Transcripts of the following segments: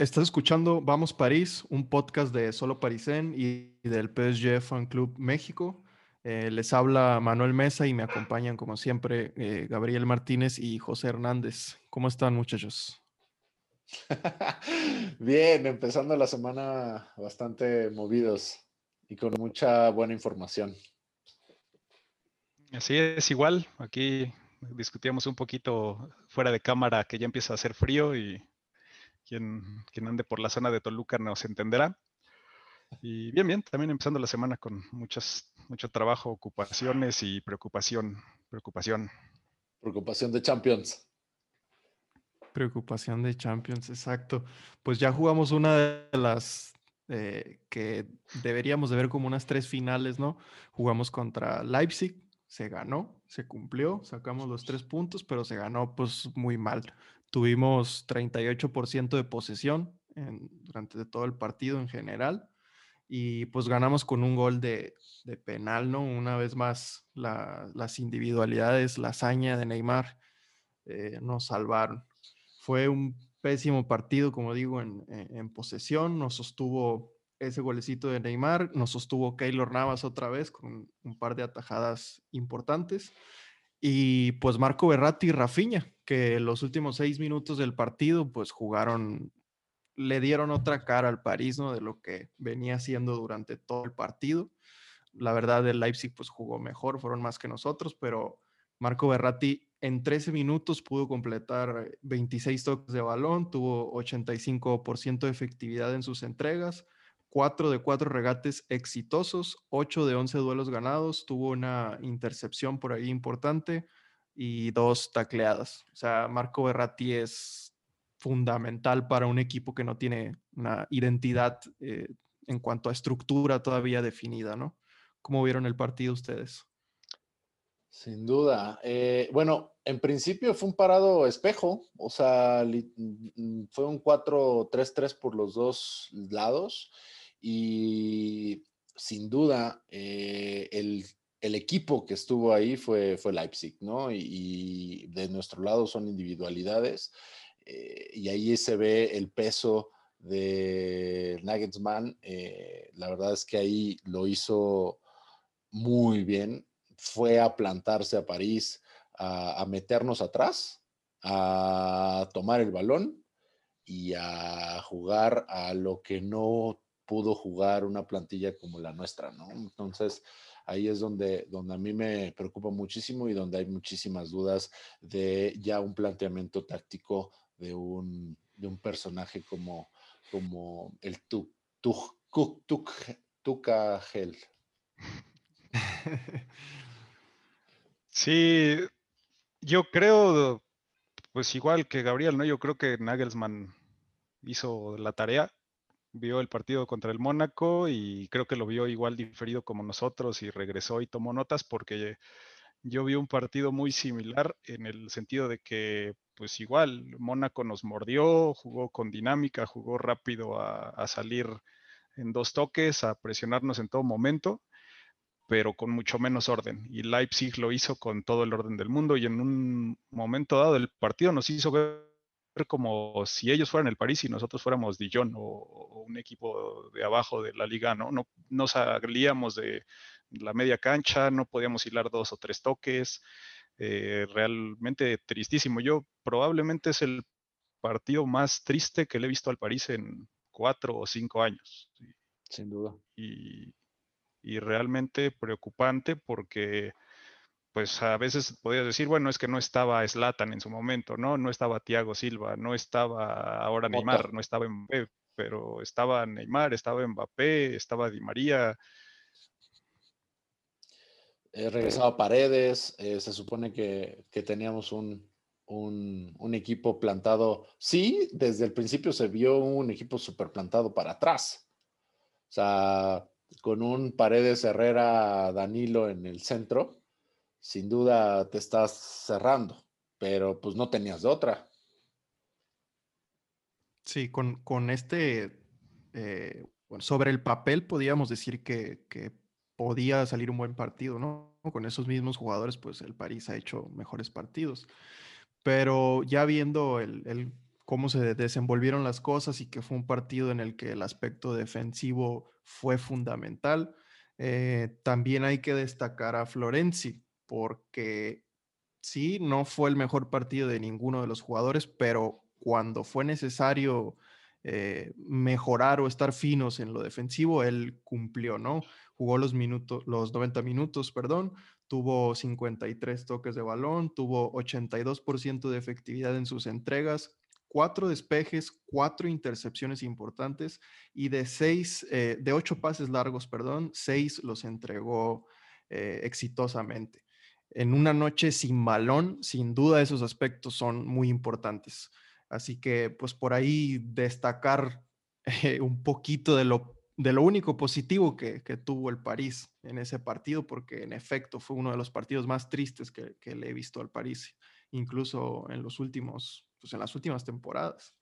Estás escuchando Vamos París, un podcast de Solo Parisén y del PSG Fan Club México. Eh, les habla Manuel Mesa y me acompañan, como siempre, eh, Gabriel Martínez y José Hernández. ¿Cómo están, muchachos? Bien, empezando la semana bastante movidos y con mucha buena información. Así es, igual. Aquí discutíamos un poquito fuera de cámara que ya empieza a hacer frío y quien, ande por la zona de Toluca nos entenderá. Y bien, bien, también empezando la semana con muchas, mucho trabajo, ocupaciones y preocupación, preocupación. Preocupación de Champions. Preocupación de Champions, exacto. Pues ya jugamos una de las eh, que deberíamos de ver como unas tres finales, ¿no? Jugamos contra Leipzig, se ganó, se cumplió, sacamos los tres puntos, pero se ganó pues muy mal. Tuvimos 38% de posesión durante todo el partido en general y pues ganamos con un gol de, penal, ¿no? Una vez más las individualidades, la hazaña de Neymar eh, nos salvaron. Fue un pésimo partido, como digo, en, en, posesión, nos sostuvo ese golecito de Neymar, nos sostuvo Keylor Navas otra vez con un par de atajadas importantes y pues Marco Berratti y Rafinha, que los últimos seis minutos del partido, pues jugaron, le dieron otra cara al París, ¿no? De lo que venía haciendo durante todo el partido. La verdad, el Leipzig pues jugó mejor, fueron más que nosotros, pero Marco Berratti en 13 minutos pudo completar 26 toques de balón, tuvo 85% de efectividad en sus entregas, 4 de 4 regates exitosos, 8 de 11 duelos ganados, tuvo una intercepción por ahí importante y dos tacleadas. O sea, Marco Berratti es fundamental para un equipo que no tiene una identidad eh, en cuanto a estructura todavía definida, ¿no? ¿Cómo vieron el partido ustedes? Sin duda. Eh, bueno, en principio fue un parado espejo, o sea, mm, fue un 4-3-3 por los dos lados y sin duda eh, el, equipo que estuvo ahí fue, fue Leipzig, ¿no? Y, de nuestro lado son individualidades eh, y ahí se ve el peso de Nagelsmann. Eh, la verdad es que ahí lo hizo muy bien. Fue a plantarse a París, a meternos atrás, a tomar el balón y a jugar a lo que no pudo jugar una plantilla como la nuestra, ¿no? Entonces, ahí es donde, donde a mí me preocupa muchísimo y donde hay muchísimas dudas de ya un planteamiento táctico de un, de un personaje como, como el Tuk, Tuk. Sí, yo creo, pues igual que Gabriel, ¿no? Yo creo que Nagelsmann hizo la tarea vio el partido contra el Mónaco y creo que lo vio igual diferido como nosotros y regresó y tomó notas porque yo vi un partido muy similar en el sentido de que pues igual Mónaco nos mordió, jugó con dinámica, jugó rápido a, salir en dos toques, a presionarnos en todo momento, pero con mucho menos orden. Y Leipzig lo hizo con todo el orden del mundo y en un momento dado del partido nos hizo como si ellos fueran el París y nosotros fuéramos Dijon o, un equipo de abajo de la liga, ¿no? No nos salíamos de la media cancha, no podíamos hilar dos o tres toques, eh, realmente tristísimo. Yo probablemente es el partido más triste que le he visto al París en cuatro o cinco años. Sin duda. Y, y realmente preocupante porque pues a veces podías decir, bueno, es que no estaba Slatan en su momento, ¿no? No estaba Thiago Silva, no estaba ahora Neymar, no estaba Mbappé, pero estaba Neymar, estaba Mbappé, estaba Di María. Eh, regresaba Paredes, eh, se supone que, teníamos un, un, equipo plantado, sí, desde el principio se vio un equipo súper plantado para atrás. O sea, con un Paredes Herrera Danilo en el centro, sin duda te estás cerrando, pero pues no tenías de otra. Sí, con, con este, eh, sobre el papel podíamos decir que, podía salir un buen partido, ¿no? Con esos mismos jugadores, pues el París ha hecho mejores partidos. Pero ya viendo el, cómo se desenvolvieron las cosas y que fue un partido en el que el aspecto defensivo fue fundamental. Eh, también hay que destacar a Florenzi, porque sí, no fue el mejor partido de ninguno de los jugadores, pero cuando fue necesario eh, mejorar o estar finos en lo defensivo, él cumplió, ¿no? Jugó los minutos, los 90 minutos, perdón, tuvo 53 toques de balón, tuvo 82% de efectividad en sus entregas, cuatro despejes, cuatro intercepciones importantes y de seis, eh, de ocho pases largos, perdón, seis los entregó eh, exitosamente. En una noche sin balón, sin duda esos aspectos son muy importantes. Así que, pues por ahí destacar eh, un poquito de lo, de lo único positivo que, tuvo el París en ese partido, porque en efecto fue uno de los partidos más tristes que, que le he visto al París, incluso en los últimos pues, en las últimas temporadas.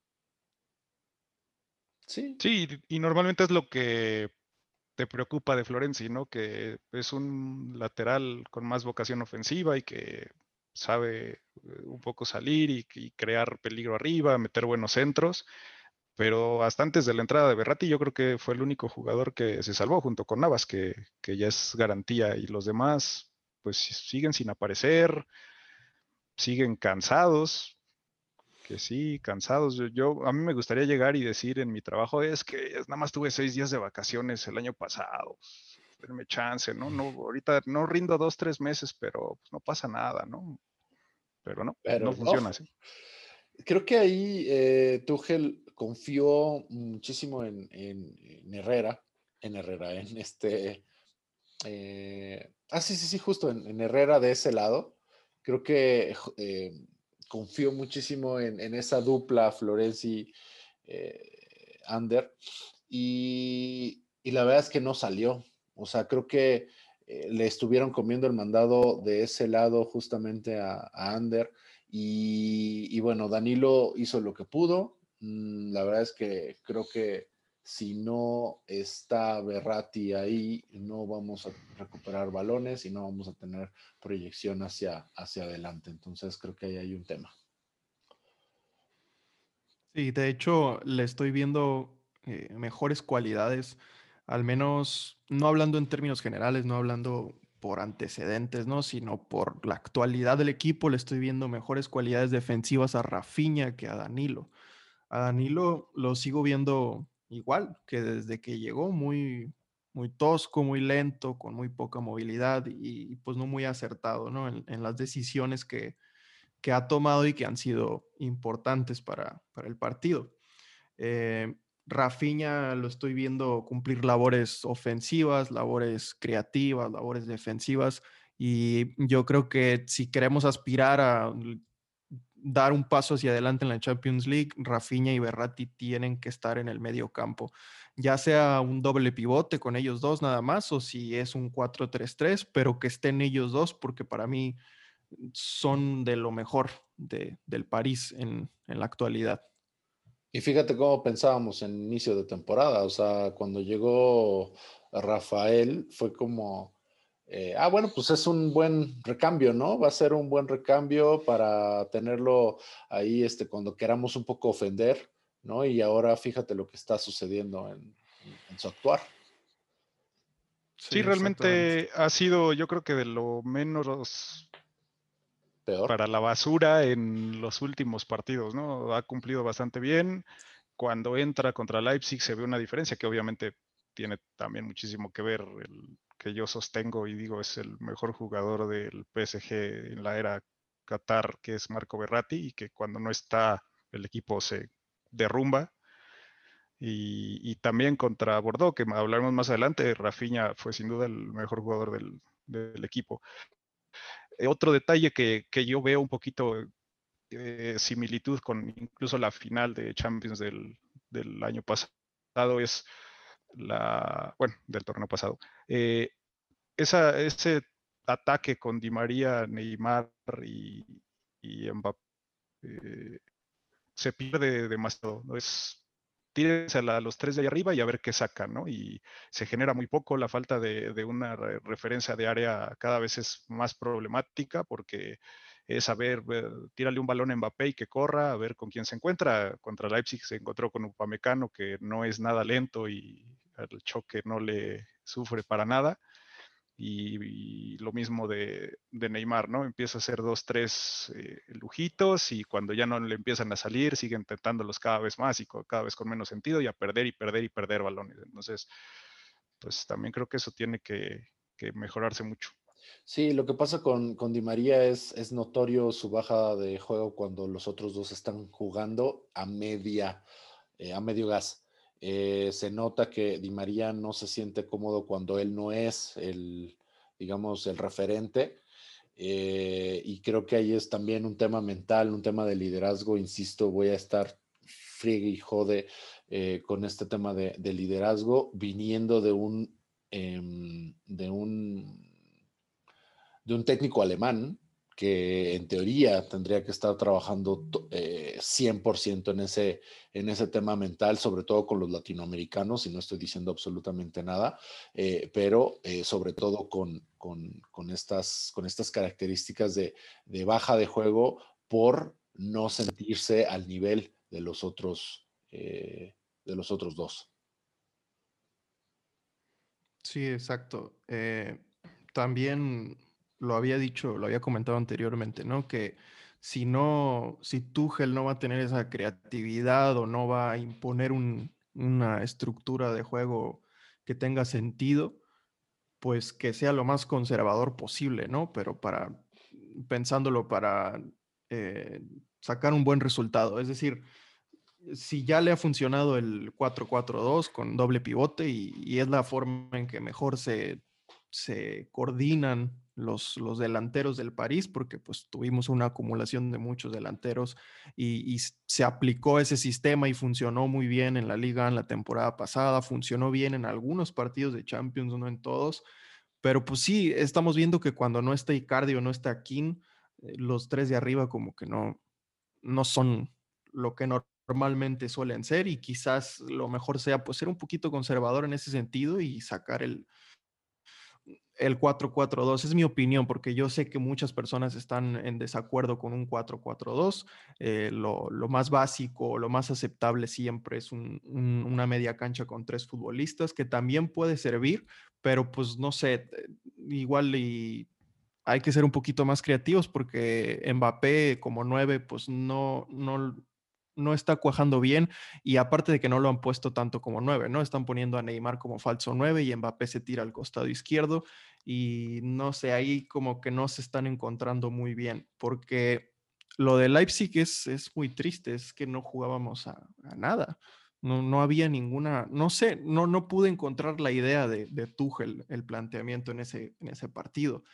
Sí. Sí, y normalmente es lo que te preocupa de Florenzi, ¿no? Que es un lateral con más vocación ofensiva y que sabe eh, un poco salir y, crear peligro arriba, meter buenos centros. Pero hasta antes de la entrada de Berratti, yo creo que fue el único jugador que se salvó junto con Navas, que, que ya es garantía, y los demás, pues siguen sin aparecer, siguen cansados que sí, cansados. Yo, a mí me gustaría llegar y decir en mi trabajo es que nada más tuve seis días de vacaciones el año pasado. Denme chance, ¿no? No, ahorita no rindo dos, tres meses, pero pues, no pasa nada, ¿no? Pero no, no funciona así. Creo que ahí eh, Tuchel confió muchísimo en, Herrera, en Herrera, en este. Eh, ah, sí, sí, sí, justo en, Herrera de ese lado. Creo que eh, confío muchísimo en, esa dupla Florenzi eh, Ander y, la verdad es que no salió. O sea, creo que eh, le estuvieron comiendo el mandado de ese lado justamente a, Ander y, bueno, Danilo hizo lo que pudo. Mm, la verdad es que creo que si no está Berrati ahí, no vamos a recuperar balones y no vamos a tener proyección hacia, hacia adelante. Entonces creo que ahí hay un tema. Sí, de hecho le estoy viendo eh, mejores cualidades, al menos no hablando en términos generales, no hablando por antecedentes, ¿no? Sino por la actualidad del equipo, le estoy viendo mejores cualidades defensivas a Rafinha que a Danilo. A Danilo lo sigo viendo igual que desde que llegó, muy, muy tosco, muy lento, con muy poca movilidad y, pues no muy acertado ¿no? En, las decisiones que, que, ha tomado y que han sido importantes para, para el partido. Eh, Rafinha lo estoy viendo cumplir labores ofensivas, labores creativas, labores defensivas y yo creo que si queremos aspirar a dar un paso hacia adelante en la Champions League, Rafinha y Berratti tienen que estar en el medio campo, ya sea un doble pivote con ellos dos nada más o si es un 4-3-3, pero que estén ellos dos porque para mí son de lo mejor del París en, en la actualidad. Y fíjate cómo pensábamos en inicio de temporada, o sea, cuando llegó Rafael fue como eh, ah, bueno, pues es un buen recambio, ¿no? Va a ser un buen recambio para tenerlo ahí este, cuando queramos un poco ofender, ¿no? Y ahora fíjate lo que está sucediendo en, su actuar. Sí, realmente ha sido, yo creo que de lo menos Peor. para la basura en los últimos partidos, ¿no? Ha cumplido bastante bien. Cuando entra contra Leipzig se ve una diferencia que obviamente tiene también muchísimo que ver el que yo sostengo y digo es el mejor jugador del PSG en la era Qatar, que es Marco Berratti, y que cuando no está el equipo se derrumba. Y, también contra Bordeaux, que hablaremos más adelante, Rafinha fue sin duda el mejor jugador del, equipo. Eh, otro detalle que, yo veo un poquito de eh, similitud con incluso la final de Champions del, del año pasado es la, bueno, del torneo pasado. Eh, esa, ese ataque con Di María, Neymar y, y Mbappé eh, se pierde demasiado. ¿no? Es, tírense a, los tres de ahí arriba y a ver qué sacan, ¿no? Y se genera muy poco, la falta de, una referencia de área cada vez es más problemática porque es saber, ver, tírale un balón a Mbappé y que corra, a ver con quién se encuentra. Contra Leipzig se encontró con Upamecano, que no es nada lento y el choque no le sufre para nada. Y, lo mismo de, Neymar, ¿no? Empieza a hacer dos, tres eh, lujitos y cuando ya no le empiezan a salir, sigue intentándolos cada vez más y cada vez con menos sentido y a perder y perder y perder balones. Entonces, pues también creo que eso tiene que, mejorarse mucho. Sí, lo que pasa con, con Di María es, es notorio su baja de juego cuando los otros dos están jugando a media, eh, a medio gas. Eh, se nota que Di María no se siente cómodo cuando él no es el, digamos, el referente. Eh, y creo que ahí es también un tema mental, un tema de liderazgo. Insisto, voy a estar friegue y jode eh, con este tema de, liderazgo, viniendo de un, em, de un, de un técnico alemán que en teoría tendría que estar trabajando 100% eh, en ese, en ese tema mental, sobre todo con los latinoamericanos, y no estoy diciendo absolutamente nada, eh, pero eh, sobre todo con, con, estas, con estas características de, baja de juego por no sentirse al nivel de los otros, de los otros dos. Sí, exacto. también lo había dicho, lo había comentado anteriormente, ¿no? Que si no, si Tuchel no va a tener esa creatividad o no va a imponer una estructura de juego que tenga sentido, pues que sea lo más conservador posible, ¿no? Pero para, pensándolo para eh, sacar un buen resultado. Es decir, si ya le ha funcionado el 4-4-2 con doble pivote y, y, es la forma en que mejor se, se coordinan los, los delanteros del París, porque pues tuvimos una acumulación de muchos delanteros y, se aplicó ese sistema y funcionó muy bien en la liga en la temporada pasada, funcionó bien en algunos partidos de Champions, no en todos, pero pues sí, estamos viendo que cuando no está Icardi o no está King, eh, los tres de arriba como que no, no son lo que normalmente suelen ser y quizás lo mejor sea pues ser un poquito conservador en ese sentido y sacar el, el 4-4-2. Es mi opinión, porque yo sé que muchas personas están en desacuerdo con un 4-4-2. Eh, lo, más básico, lo más aceptable siempre es una media cancha con tres futbolistas, que también puede servir, pero pues no sé, eh, igual y hay que ser un poquito más creativos porque Mbappé como 9, pues no, no, no está cuajando bien y aparte de que no lo han puesto tanto como 9, ¿no? Están poniendo a Neymar como falso 9 y Mbappé se tira al costado izquierdo y no sé, ahí como que no se están encontrando muy bien porque lo de Leipzig es, es muy triste, es que no jugábamos a, nada. No, no, había ninguna, no sé, no, no pude encontrar la idea de, de Tuchel, el planteamiento en ese, en ese partido.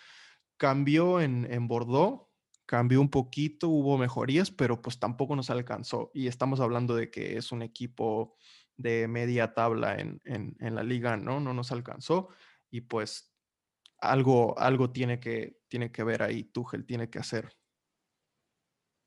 Cambió en, en Bordeaux, cambió un poquito, hubo mejorías, pero pues tampoco nos alcanzó. Y estamos hablando de que es un equipo de media tabla en, la liga, ¿no? No nos alcanzó. Y pues algo, algo tiene, que, tiene que ver ahí, Tuchel tiene que hacer.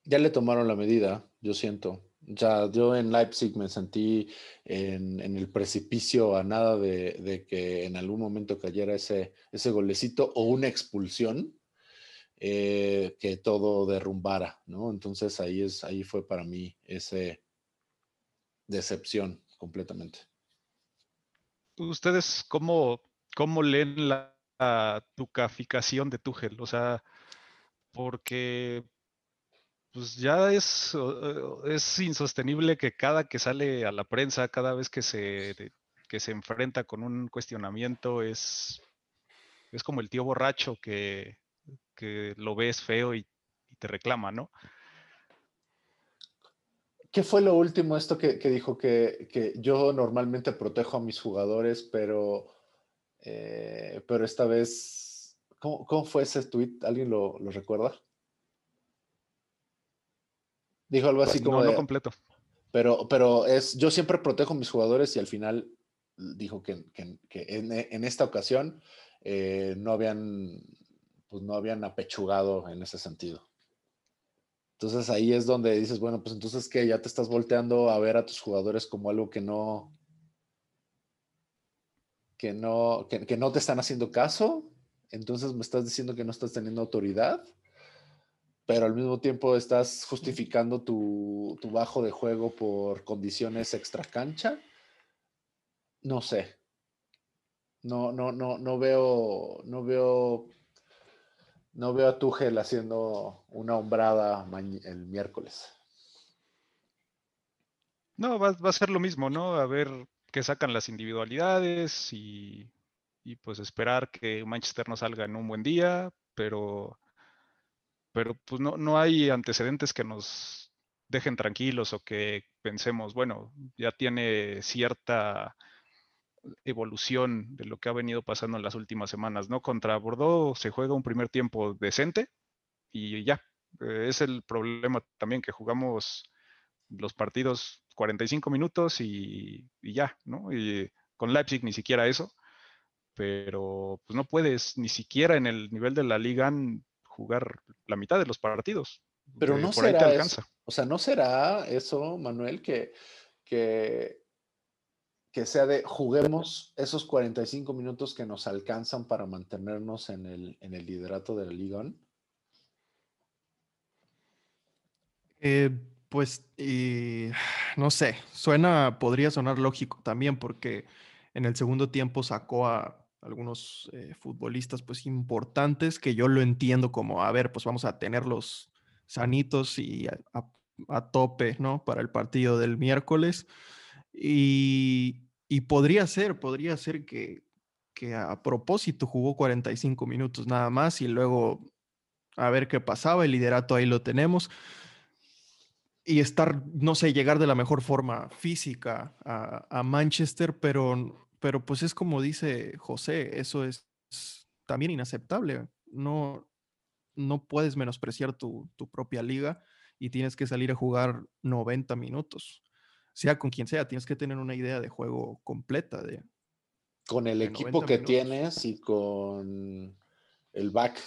Ya le tomaron la medida, yo siento. Ya yo en Leipzig me sentí en, el precipicio a nada de, de, que en algún momento cayera ese, ese golecito o una expulsión eh, que todo derrumbara, ¿no? Entonces ahí, es, ahí fue para mí ese decepción completamente. ¿Ustedes cómo, cómo leen la, tucaficación de Tuchel? O sea, porque pues ya es, es insostenible que cada que sale a la prensa, cada vez que se, que se enfrenta con un cuestionamiento, es, es como el tío borracho que, que lo ves feo y, te reclama, ¿no? ¿Qué fue lo último esto que, dijo? Que, yo normalmente protejo a mis jugadores, pero, eh, pero esta vez, ¿cómo, fue ese tweet? ¿Alguien lo, recuerda? Dijo algo así como... No, completo. Pero, pero es, yo siempre protejo a mis jugadores y al final dijo que, en, esta ocasión eh, no habían pues no habían apechugado en ese sentido. Entonces ahí es donde dices, bueno, pues entonces que ya te estás volteando a ver a tus jugadores como algo que no, que no, que, no te están haciendo caso. Entonces me estás diciendo que no estás teniendo autoridad. pero al mismo tiempo estás justificando tu, tu bajo de juego por condiciones extra cancha. No sé. No, no, no, no veo, no veo, no veo a Tuchel haciendo una hombrada el miércoles. No, va, va, a ser lo mismo, ¿no? A ver qué sacan las individualidades y, y pues esperar que Manchester no salga en un buen día, pero pero pues no, no hay antecedentes que nos dejen tranquilos o que pensemos, bueno, ya tiene cierta evolución de lo que ha venido pasando en las últimas semanas, ¿no? Contra Bordeaux se juega un primer tiempo decente y ya. Eh, es el problema también que jugamos los partidos 45 minutos y, y, ya, ¿no? Y con Leipzig ni siquiera eso, pero pues no puedes ni siquiera en el nivel de la liga jugar la mitad de los partidos. Pero no será eso, o sea, no será eso, Manuel, que, que, que sea de juguemos esos 45 minutos que nos alcanzan para mantenernos en el, en el liderato de la Liga. Eh, pues no sé, suena, podría sonar lógico también porque en el segundo tiempo sacó a, algunos eh, futbolistas pues importantes que yo lo entiendo como, a ver, pues vamos a tenerlos sanitos y a, tope, ¿no? Para el partido del miércoles. Y, podría ser, podría ser que, que a propósito jugó 45 minutos nada más y luego a ver qué pasaba, el liderato ahí lo tenemos. Y estar, no sé, llegar de la mejor forma física a, a Manchester, pero pero pues es como dice José, eso es también inaceptable. No, no puedes menospreciar tu, propia liga y tienes que salir a jugar 90 minutos. Sea con quien sea, tienes que tener una idea de juego completa. De, con el equipo que tienes y con el back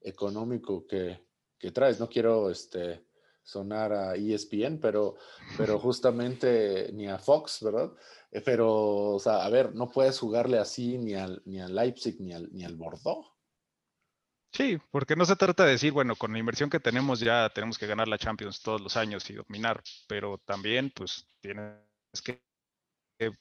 económico que, que, traes. No quiero este, sonar a ESPN, pero, pero justamente ni a Fox, ¿verdad? Eh, pero, o sea, a ver, no puedes jugarle así ni al, ni al Leipzig ni al, ni al Bordeaux. Sí, porque no se trata de decir, bueno, con la inversión que tenemos ya tenemos que ganar la Champions todos los años y dominar, pero también pues tienes que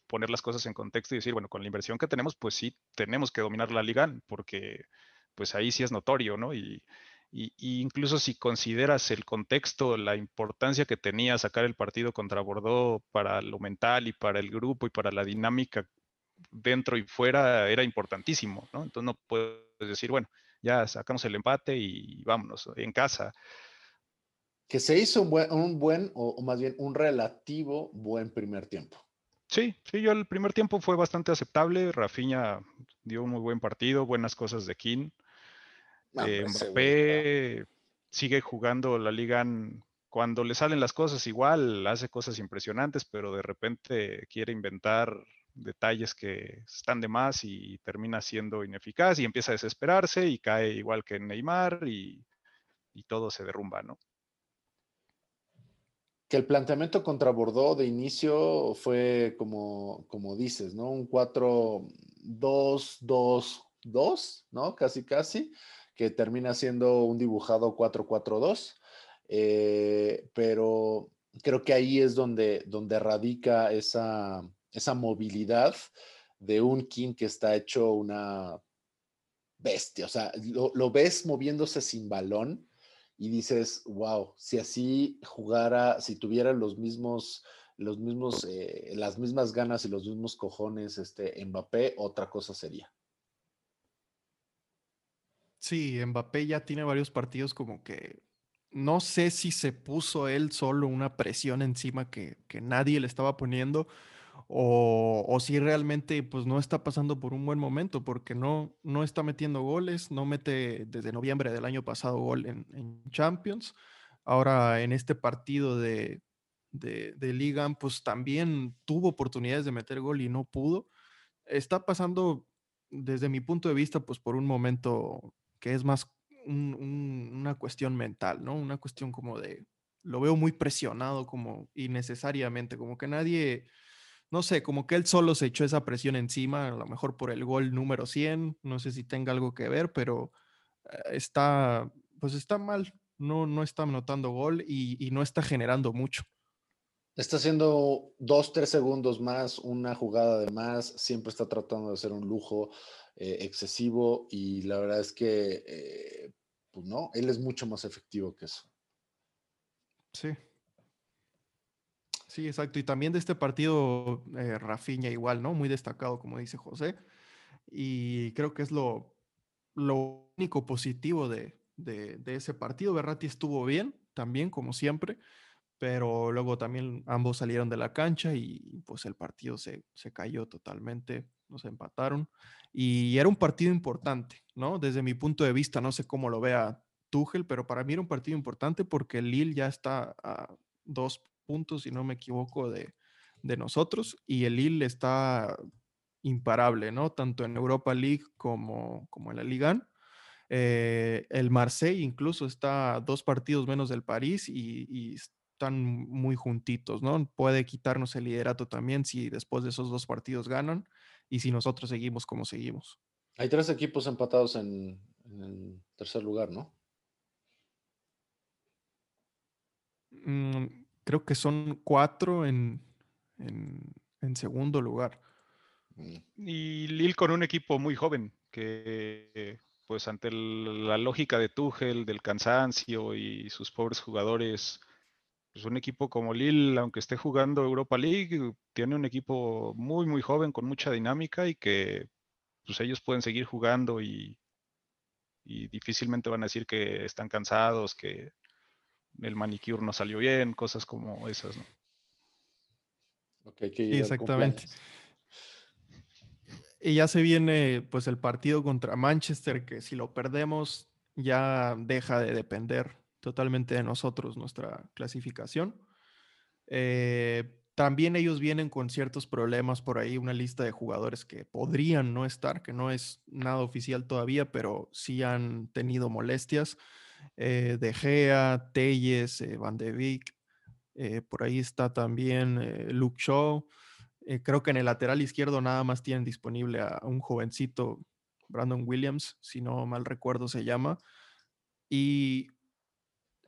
poner las cosas en contexto y decir, bueno, con la inversión que tenemos, pues sí, tenemos que dominar la liga, porque pues ahí sí es notorio, ¿no? Y, y, incluso si consideras el contexto, la importancia que tenía sacar el partido contra Bordeaux para lo mental y para el grupo y para la dinámica dentro y fuera, era importantísimo, ¿no? Entonces no puedes decir, bueno, ya sacamos el empate y vámonos en casa. Que se hizo un buen, un buen o, más bien un relativo buen primer tiempo. Sí, sí, yo el primer tiempo fue bastante aceptable. Rafinha dio un muy buen partido, buenas cosas de King. Eh, Mbappé sigue jugando la liga cuando le salen las cosas igual, hace cosas impresionantes, pero de repente quiere inventar detalles que están de más y termina siendo ineficaz y empieza a desesperarse y cae igual que Neymar y, y todo se derrumba, ¿no? Que el planteamiento contra Bordeaux de inicio fue como, como dices, ¿no? Un 4-2-2-2, ¿no? Casi, casi que termina siendo un dibujado 4-4-2, eh, pero creo que ahí es donde, donde radica esa, esa movilidad de un King que está hecho una bestia, o sea, lo, ves moviéndose sin balón y dices, wow, si así jugara, si tuviera los mismos, los mismos, eh, las mismas ganas y los mismos cojones, este Mbappé, otra cosa sería. Sí, Mbappé ya tiene varios partidos como que no sé si se puso él solo una presión encima que, nadie le estaba poniendo o, si realmente pues no está pasando por un buen momento porque no, no está metiendo goles, no mete desde noviembre del año pasado gol en, Champions. Ahora en este partido de, de, de Liga pues también tuvo oportunidades de meter gol y no pudo. Está pasando desde mi punto de vista pues por un momento que es más una cuestión mental, ¿no? Una cuestión como de, lo veo muy presionado como innecesariamente, como que nadie, no sé, como que él solo se echó esa presión encima, a lo mejor por el gol número 100, no sé si tenga algo que ver, pero eh, está, pues está mal, no, no está anotando gol y, no está generando mucho. Está haciendo dos, tres segundos más, una jugada de más, siempre está tratando de hacer un lujo eh, excesivo y la verdad es que, eh, pues no, él es mucho más efectivo que eso. Sí. Sí, exacto. Y también de este partido, eh, Rafiña igual, ¿no? Muy destacado, como dice José. Y creo que es lo, lo único positivo de, de, ese partido. Berratti estuvo bien, también, como siempre, pero luego también ambos salieron de la cancha y pues el partido se, se cayó totalmente, nos empataron. Y era un partido importante, ¿no? Desde mi punto de vista, no sé cómo lo vea Tuchel, pero para mí era un partido importante porque Lille ya está a dos puntos, si no me equivoco, de, de nosotros y el Lille está imparable, ¿no? Tanto en Europa League como, como en la Liga. Eh, el Marseille incluso está dos partidos menos del París y, están muy juntitos, ¿no? Puede quitarnos el liderato también si después de esos dos partidos ganan y si nosotros seguimos como seguimos. Hay tres equipos empatados en, el tercer lugar, ¿no? Mm, creo que son cuatro en, en segundo lugar. Mm. Y Lille con un equipo muy joven, que pues ante la lógica de Tuchel, del cansancio y sus pobres jugadores, pues un equipo como Lille, aunque esté jugando Europa League, tiene un equipo muy, muy joven, con mucha dinámica y que pues ellos pueden seguir jugando y, difícilmente van a decir que están cansados, que el manicure no salió bien, cosas como esas, ¿no? exactamente. Y ya se viene pues el partido contra Manchester, que si lo perdemos ya deja de depender totalmente de nosotros nuestra clasificación. Eh, también ellos vienen con ciertos problemas por ahí, una lista de jugadores que podrían no estar, que no es nada oficial todavía, pero sí han tenido molestias. Eh, de Gea, Telles, eh, Van de Beek, por ahí está también Luke Shaw. Creo que en el lateral izquierdo nada más tienen disponible a, un jovencito, Brandon Williams, si no mal recuerdo se llama. Y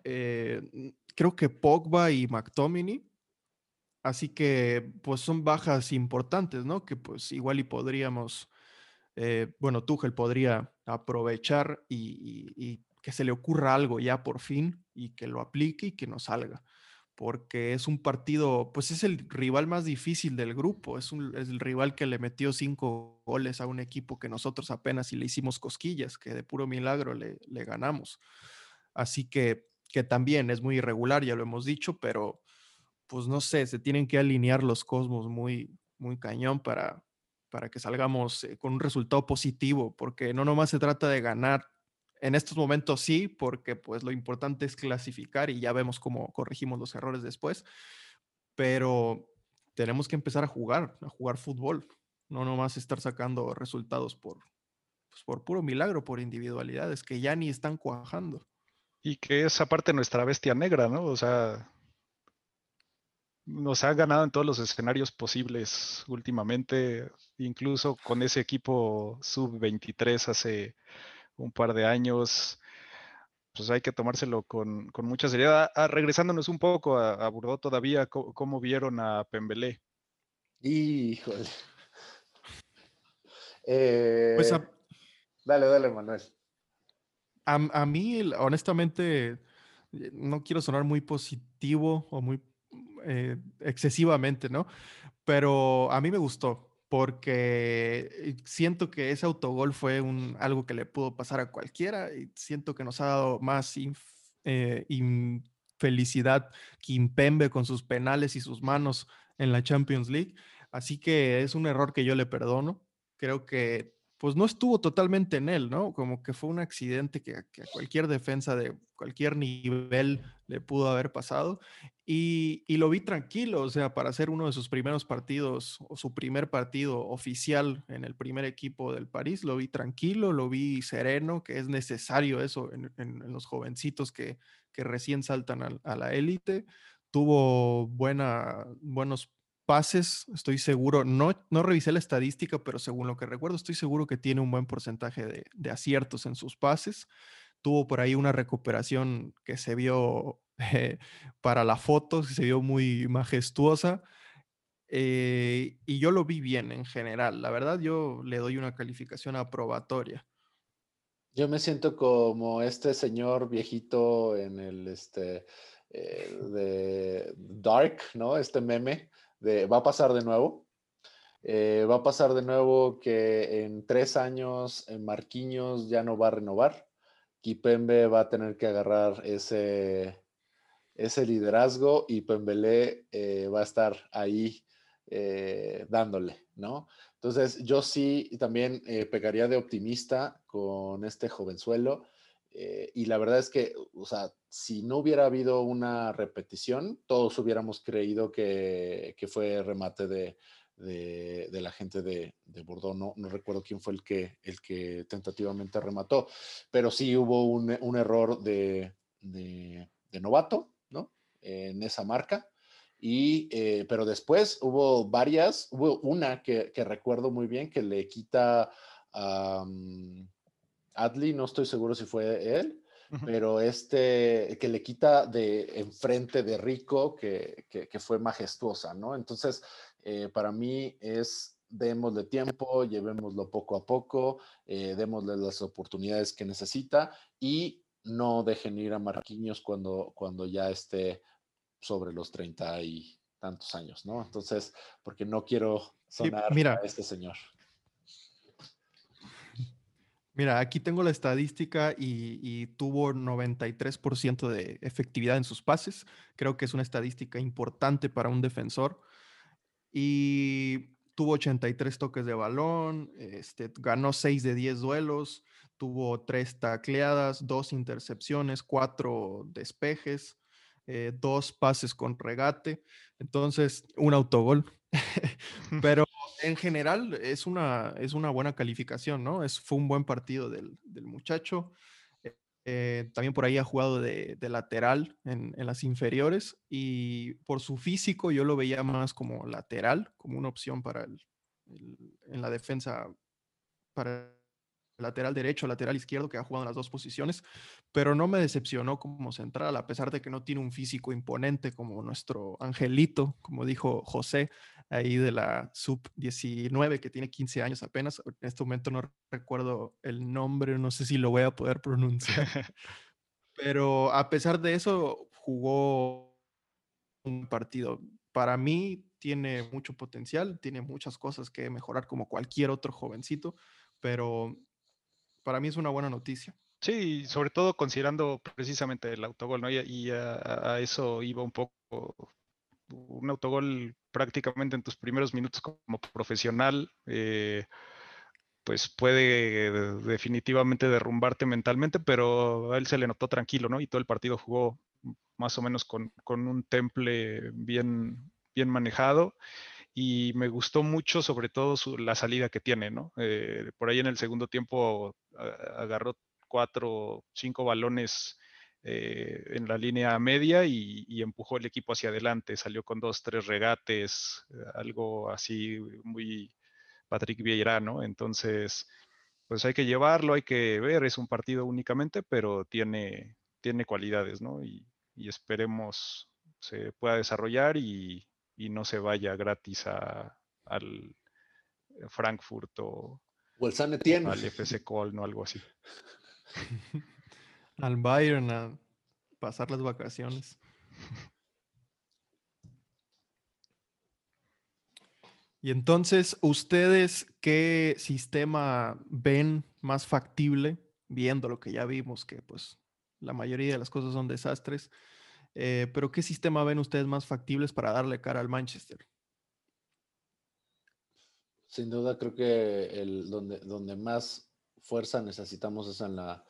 eh, creo que Pogba y McTominay. Así que pues son bajas importantes, ¿no? Que pues igual y podríamos, eh, bueno, Tuchel podría aprovechar y que se le ocurra algo ya por fin y que lo aplique y que nos salga porque es un partido, pues es el rival más difícil del grupo, es, el rival que le metió cinco goles a un equipo que nosotros apenas y le hicimos cosquillas, que de puro milagro le, ganamos. Así que, que también es muy irregular, ya lo hemos dicho, pero pues no sé, se tienen que alinear los cosmos muy, muy cañón para, para que salgamos eh, con un resultado positivo, porque no nomás se trata de ganar en estos momentos sí, porque pues lo importante es clasificar y ya vemos cómo corregimos los errores después, pero tenemos que empezar a jugar, a jugar fútbol, no nomás estar sacando resultados por, pues, por puro milagro, por individualidades que ya ni están cuajando. Y que es aparte nuestra bestia negra, ¿no? O sea, nos ha ganado en todos los escenarios posibles últimamente, incluso con ese equipo sub-23 hace un par de años, pues hay que tomárselo con, mucha seriedad. Ah, regresándonos un poco a, a todavía, ¿cómo, vieron a Pembelé? Híjole. Pues eh, dale, dale, Manuel. A, mí, honestamente, no quiero sonar muy positivo o muy eh, excesivamente, ¿no? Pero a mí me gustó porque eh, siento que ese autogol fue un, algo que le pudo pasar a cualquiera y siento que nos ha dado más eh, infelicidad con sus penales y sus manos en la Champions League. Así que es un error que yo le perdono. Creo que pues no estuvo totalmente en él, ¿no? Como que fue un accidente que, a cualquier defensa de cualquier nivel le pudo haber pasado. Y, lo vi tranquilo, o sea, para ser uno de sus primeros partidos o su primer partido oficial en el primer equipo del París, lo vi tranquilo, lo vi sereno, que es necesario eso en, los jovencitos que, que recién saltan a, a la élite. Tuvo buena, buenos pases, estoy seguro, no, no revisé la estadística, pero según lo que recuerdo, estoy seguro que tiene un buen porcentaje de, aciertos en sus pases. tuvo por ahí una recuperación que se vio eh, para la foto, se vio muy majestuosa. Eh, y yo lo vi bien en general. La verdad, yo le doy una calificación aprobatoria. Yo me siento como este señor viejito en el este eh, de Dark, ¿no? Este meme va a pasar de nuevo. Eh, va a pasar de nuevo que en tres años Marquinhos ya no va a renovar. Kipembe va a tener que agarrar ese, ese liderazgo y Pembele eh, va a estar ahí dándole, ¿no? Entonces, yo sí también pegaría de optimista con este jovenzuelo. Y la verdad es que, o sea, si no hubiera habido una repetición, todos hubiéramos creído que, fue remate de, la gente de, de Bordeaux. No, recuerdo quién fue el que, el que tentativamente remató, pero sí hubo un, error de, novato, ¿no? En esa marca. Y, eh, pero después hubo varias, hubo una que, recuerdo muy bien que le quita um, Adley, no estoy seguro si fue él, pero este que le quita de enfrente de Rico, que, fue majestuosa, ¿no? Entonces, eh, para mí es démosle tiempo, llevémoslo poco a poco, eh, démosle las oportunidades que necesita y no dejen ir a Marquinhos cuando, cuando ya esté sobre los 30 y tantos años, ¿no? Entonces, porque no quiero sonar a este señor. Mira, aquí tengo la estadística y, tuvo 93% de efectividad en sus pases. Creo que es una estadística importante para un defensor. Y tuvo 83 toques de balón, este, ganó 6 de 10 duelos, tuvo 3 tacleadas, 2 intercepciones, 4 despejes, 2 eh, pases con regate. Entonces, un autogol. Pero en general es una, es una buena calificación, ¿no? Es, fue un buen partido del, muchacho. Eh, eh, también por ahí ha jugado de, lateral en, las inferiores y por su físico yo lo veía más como lateral, como una opción para el, en la defensa para lateral derecho, lateral izquierdo, que ha jugado en las dos posiciones, pero no me decepcionó como central, a pesar de que no tiene un físico imponente como nuestro Angelito, como dijo José, ahí de la sub-19, que tiene 15 años apenas. En este momento no recuerdo el nombre, no sé si lo voy a poder pronunciar, pero a pesar de eso, jugó un partido. Para mí tiene mucho potencial, tiene muchas cosas que mejorar como cualquier otro jovencito, pero para mí es una buena noticia. Sí, sobre todo considerando precisamente el autogol, ¿no? Y, a, eso iba un poco un autogol prácticamente en tus primeros minutos como profesional, eh, pues puede definitivamente derrumbarte mentalmente, pero a él se le notó tranquilo, ¿no? Y todo el partido jugó más o menos con, con un temple bien, bien manejado y me gustó mucho sobre todo la salida que tiene, ¿no? Eh, por ahí en el segundo tiempo agarró cuatro, cinco balones eh, en la línea media y, empujó el equipo hacia adelante, salió con dos, tres regates, eh, algo así muy Patrick Vieira, ¿no? Entonces, pues hay que llevarlo, hay que ver, es un partido únicamente, pero tiene, tiene cualidades, ¿no? Y, y esperemos se pueda desarrollar y, y no se vaya gratis a, al Frankfurt o, o el San Etienne. al FC Köln o algo así. al Bayern a pasar las vacaciones. Y entonces, ¿ustedes qué sistema ven más factible, viendo lo que ya vimos, que pues la mayoría de las cosas son desastres? Eh, pero ¿qué sistema ven ustedes más factibles para darle cara al Manchester? Sin duda creo que el, donde, donde más fuerza necesitamos es en la,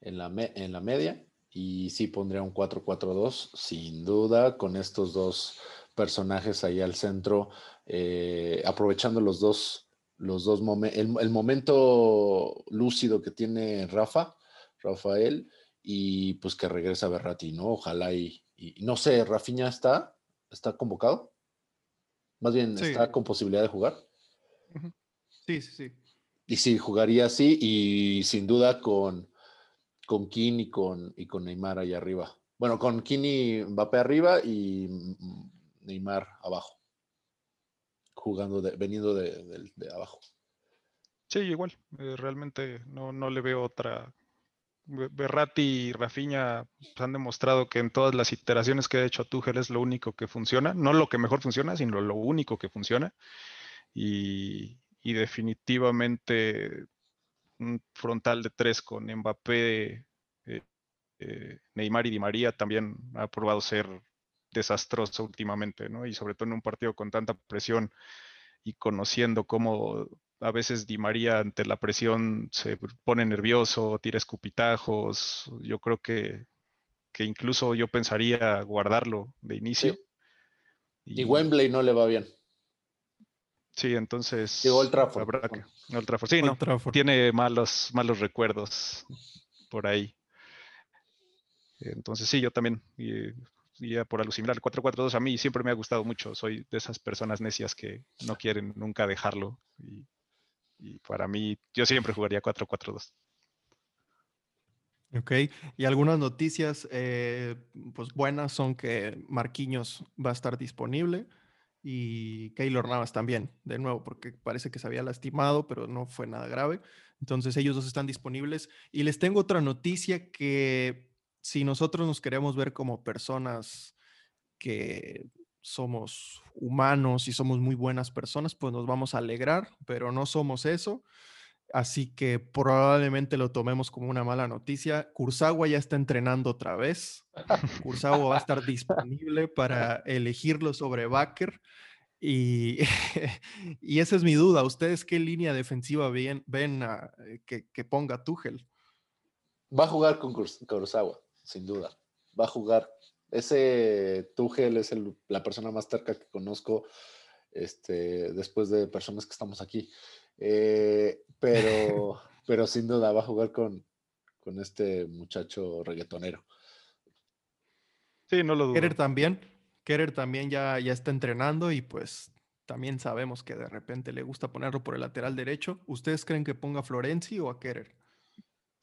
en la, en la media y sí pondría un 4-4-2 sin duda con estos dos personajes ahí al centro eh, aprovechando los dos los dos el, el, momento lúcido que tiene Rafa Rafael y pues que regresa Berrati, ¿no? Ojalá y, y, no sé, Rafinha está, está convocado. Más bien, está con posibilidad de jugar. Sí, sí, sí. Y sí, jugaría así y sin duda con, con Kin y con, y con Neymar ahí arriba. Bueno, con Kin y Mbappé arriba y Neymar abajo. Jugando, de, veniendo de, abajo. Sí, igual. Eh, realmente no, no le veo otra Berratti y Rafinha han demostrado que en todas las iteraciones que ha hecho Tuchel es lo único que funciona, no lo que mejor funciona, sino lo único que funciona. Y, definitivamente un frontal de tres con Mbappé, eh, eh, Neymar y Di María también ha probado ser desastroso últimamente, ¿no? Y sobre todo en un partido con tanta presión y conociendo cómo a veces Di María ante la presión se pone nervioso, tira escupitajos. Yo creo que, incluso yo pensaría guardarlo de inicio. Y, Wembley no le va bien. Sí, entonces. Y Old Trafford. Sí, no, tiene malos, malos recuerdos por ahí. Entonces sí, yo también ya por alucinar, el 4-4-2 a mí siempre me ha gustado mucho. Soy de esas personas necias que no quieren nunca dejarlo. Y y para mí, yo siempre jugaría 4-4-2. Ok, y algunas noticias eh, pues buenas son que Marquinhos va a estar disponible y Keylor Navas también, de nuevo, porque parece que se había lastimado, pero no fue nada grave. Entonces ellos dos están disponibles. Y les tengo otra noticia que si nosotros nos queremos ver como personas que somos humanos y somos muy buenas personas, pues nos vamos a alegrar, pero no somos eso. Así que probablemente lo tomemos como una mala noticia. Kursagua ya está entrenando otra vez. Kursagua va a estar disponible para elegirlo sobre Baker. Y, y esa es mi duda. ¿Ustedes qué línea defensiva ven, ven eh, que, ponga Tuchel? Va a jugar con Kurosawa, sin duda. Va a jugar ese Tuchel es la persona más cerca que conozco este, después de personas que estamos aquí. Eh, pero, pero sin duda va a jugar con, con este muchacho reggaetonero. Sí, no lo dudo. Kerer también. Kerer también ya, ya está entrenando y pues también sabemos que de repente le gusta ponerlo por el lateral derecho. ¿Ustedes creen que ponga a Florenzi o a Kerer?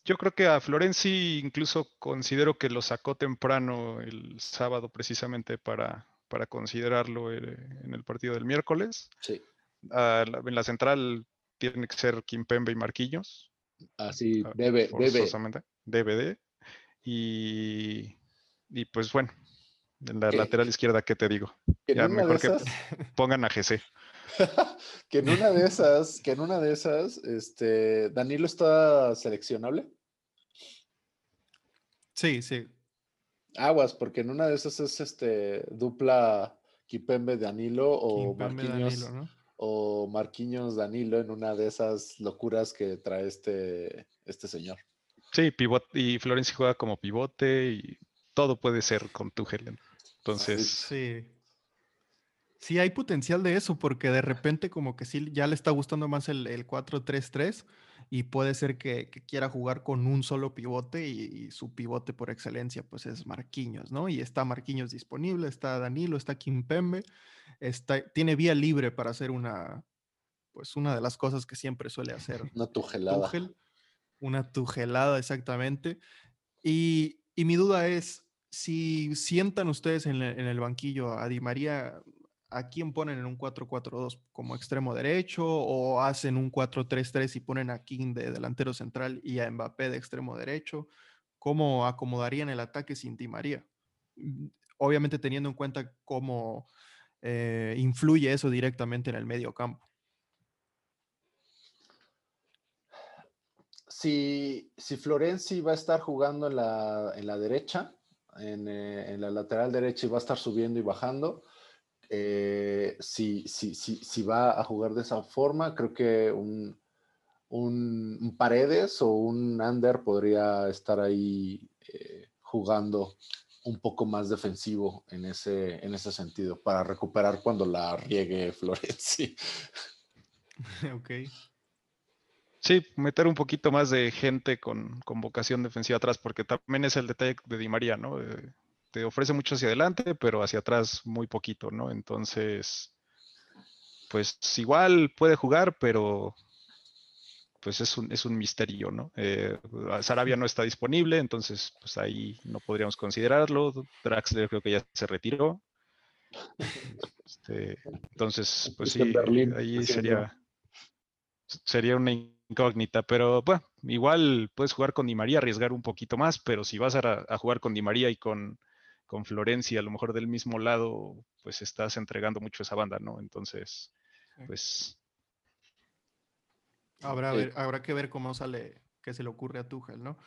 Yo creo que a Florenzi incluso considero que lo sacó temprano el sábado precisamente para, para considerarlo eh, en el partido del miércoles. Sí. en la central tiene que ser Kimpembe y Marquillos. Así, ah, debe, debe. DVD. Y, y pues bueno, en la lateral izquierda, ¿qué te digo? Ya mejor que pongan a GC. que en una de esas, que en una de esas, este, Danilo está seleccionable. Sí, sí. Aguas, porque en una de esas es este dupla Kipembe Danilo o Marquinhos o Marquinhos Danilo en una de esas locuras que trae este, este señor. Sí, pivote, y Florencia juega como pivote y todo puede ser con tu Helen. Entonces. Sí. Sí, hay potencial de eso, porque de repente como que sí ya le está gustando más el, el 4-3-3 y puede ser que, quiera jugar con un solo pivote y, su pivote por excelencia pues es Marquinhos, ¿no? Y está Marquinhos disponible, está Danilo, está Kimpembe, está, tiene vía libre para hacer una, pues una de las cosas que siempre suele hacer. Una tujelada. una tujelada, exactamente. Y, y mi duda es, si sientan ustedes en, en el banquillo a Di María ¿a quién ponen en un 4-4-2 como extremo derecho o hacen un 4-3-3 y ponen a King de delantero central y a Mbappé de extremo derecho? ¿Cómo acomodarían el ataque sin Di María? Mm, obviamente teniendo en cuenta cómo eh, influye eso directamente en el medio campo. Si, si Florenzi va a estar jugando en la, derecha, en, eh, en, la lateral derecha y va a estar subiendo y bajando, eh, si, si, si, si, va a jugar de esa forma, creo que un, un, Paredes o un Ander podría estar ahí eh, jugando un poco más defensivo en ese, en ese sentido, para recuperar cuando la riegue Florenzi. ok. Sí, meter un poquito más de gente con, con, vocación defensiva atrás, porque también es el detalle de Di María, ¿no? Te ofrece mucho hacia adelante, pero hacia atrás muy poquito, ¿no? Entonces, pues igual puede jugar, pero pues es un, es un misterio, ¿no? Eh, Sarabia no está disponible, entonces pues ahí no podríamos considerarlo. Draxler creo que ya se retiró. Este, entonces, pues sí, ahí sería, sería una incógnita, pero bueno, igual puedes jugar con Di María, arriesgar un poquito más, pero si vas a, jugar con Di María y con, con Florencia, a lo mejor del mismo lado, pues estás entregando mucho esa banda, ¿no? Entonces, pues... Habrá, habrá que ver cómo sale, qué se le ocurre a Tuchel, ¿no?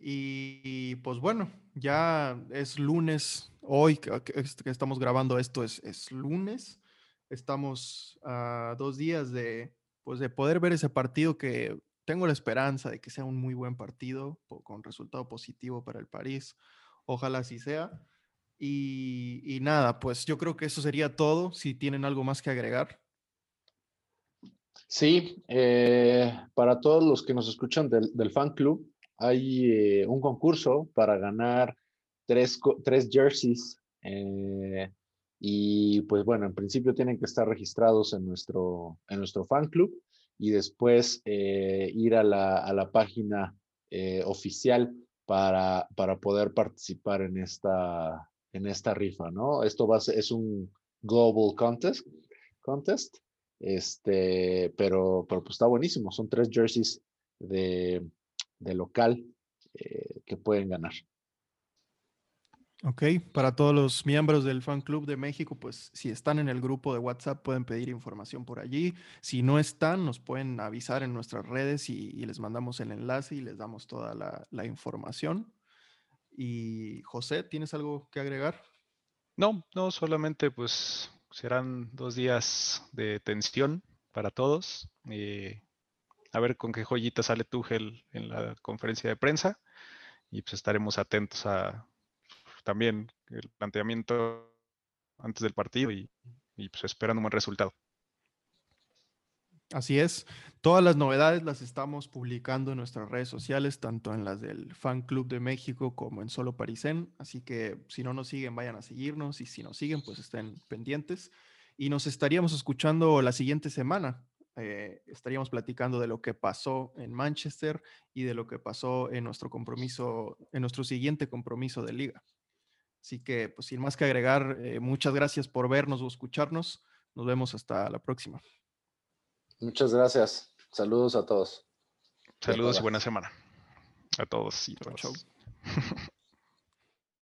Y, pues bueno, ya es lunes, hoy que, estamos grabando esto es, es lunes, estamos a dos días de, pues de poder ver ese partido que tengo la esperanza de que sea un muy buen partido con resultado positivo para el París. Ojalá así sea. Y, nada, pues yo creo que eso sería todo. Si tienen algo más que agregar. Sí, eh, para todos los que nos escuchan del, fan club, hay eh, un concurso para ganar tres, tres jerseys. Eh, y pues bueno, en principio tienen que estar registrados en nuestro, en nuestro fan club y después ir a la, a la página oficial para, para poder participar en esta, en esta rifa, ¿no? Esto va a ser, es un global contest, contest este, pero, pero pues está buenísimo. Son tres jerseys de, de local eh, que pueden ganar. Ok, para todos los miembros del Fan Club de México, pues si están en el grupo de WhatsApp pueden pedir información por allí. Si no están, nos pueden avisar en nuestras redes y, les mandamos el enlace y les damos toda la, información. Y José, ¿tienes algo que agregar? No, no, solamente pues serán dos días de tensión para todos. Eh, a ver con qué joyita sale Tugel en la conferencia de prensa y pues estaremos atentos a también el planteamiento antes del partido y, pues esperando un buen resultado. Así es. Todas las novedades las estamos publicando en nuestras redes sociales, tanto en las del Fan Club de México como en Solo Parisen. Así que si no nos siguen, vayan a seguirnos y si nos siguen, pues estén pendientes. Y nos estaríamos escuchando la siguiente semana. Eh, estaríamos platicando de lo que pasó en Manchester y de lo que pasó en nuestro compromiso, en nuestro siguiente compromiso de liga. Así que, pues sin más que agregar, eh, muchas gracias por vernos o escucharnos. Nos vemos hasta la próxima. Muchas gracias. Saludos a todos. Saludos y buena semana a todos y